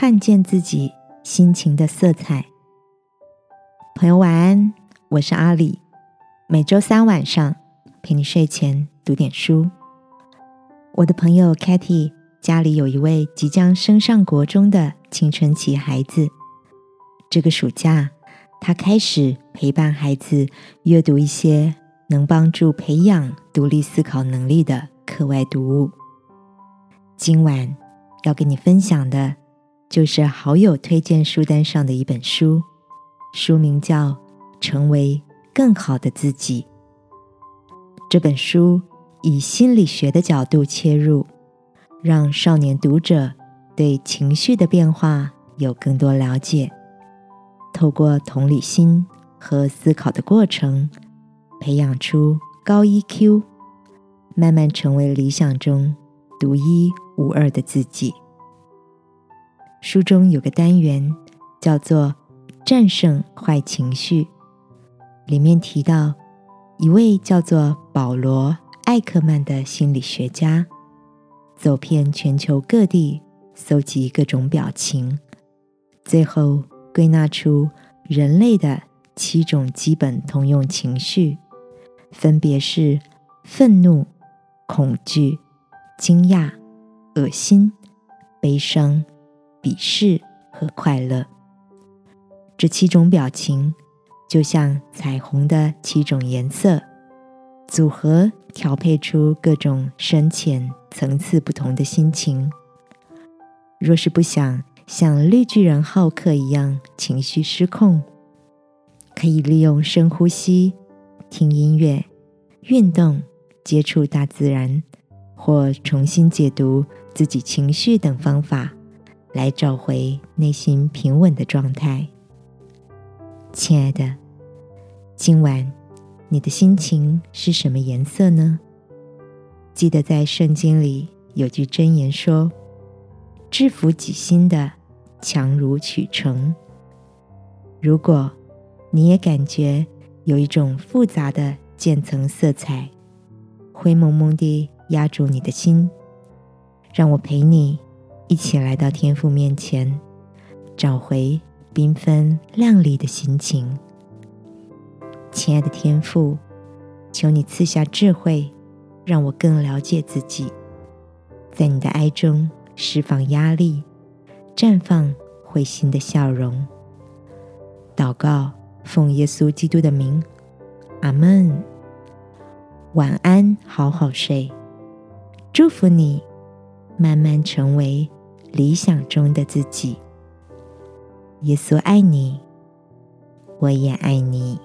看见自己心情的色彩。朋友晚安，我是阿里。每周三晚上陪你睡前读点书。我的朋友 Katy 家里有一位即将升上国中的青春期孩子。这个暑假，他开始陪伴孩子阅读一些能帮助培养独立思考能力的课外读物。今晚要跟你分享的，就是好友推荐书单上的一本书，书名叫《成为更好的自己》。这本书以心理学的角度切入，让少年读者对情绪的变化有更多了解。透过同理心和思考的过程，培养出高 EQ，慢慢成为理想中独一无二的自己。书中有个单元叫做“战胜坏情绪”，里面提到一位叫做保罗·艾克曼的心理学家，走遍全球各地，搜集各种表情，最后。归纳出人类的七种基本通用情绪，分别是愤怒、恐惧、惊讶、恶心、悲伤、鄙视和快乐。这七种表情就像彩虹的七种颜色，组合调配出各种深浅层次不同的心情。若是不想，像绿巨人浩克一样情绪失控，可以利用深呼吸、听音乐、运动、接触大自然，或重新解读自己情绪等方法，来找回内心平稳的状态。亲爱的，今晚你的心情是什么颜色呢？记得在圣经里有句箴言说：“制服己心的。”强如取成。如果你也感觉有一种复杂的渐层色彩，灰蒙蒙地压住你的心，让我陪你一起来到天父面前，找回缤纷亮丽的心情。亲爱的天父，求你赐下智慧，让我更了解自己，在你的爱中释放压力。绽放会心的笑容。祷告，奉耶稣基督的名，阿门。晚安，好好睡。祝福你，慢慢成为理想中的自己。耶稣爱你，我也爱你。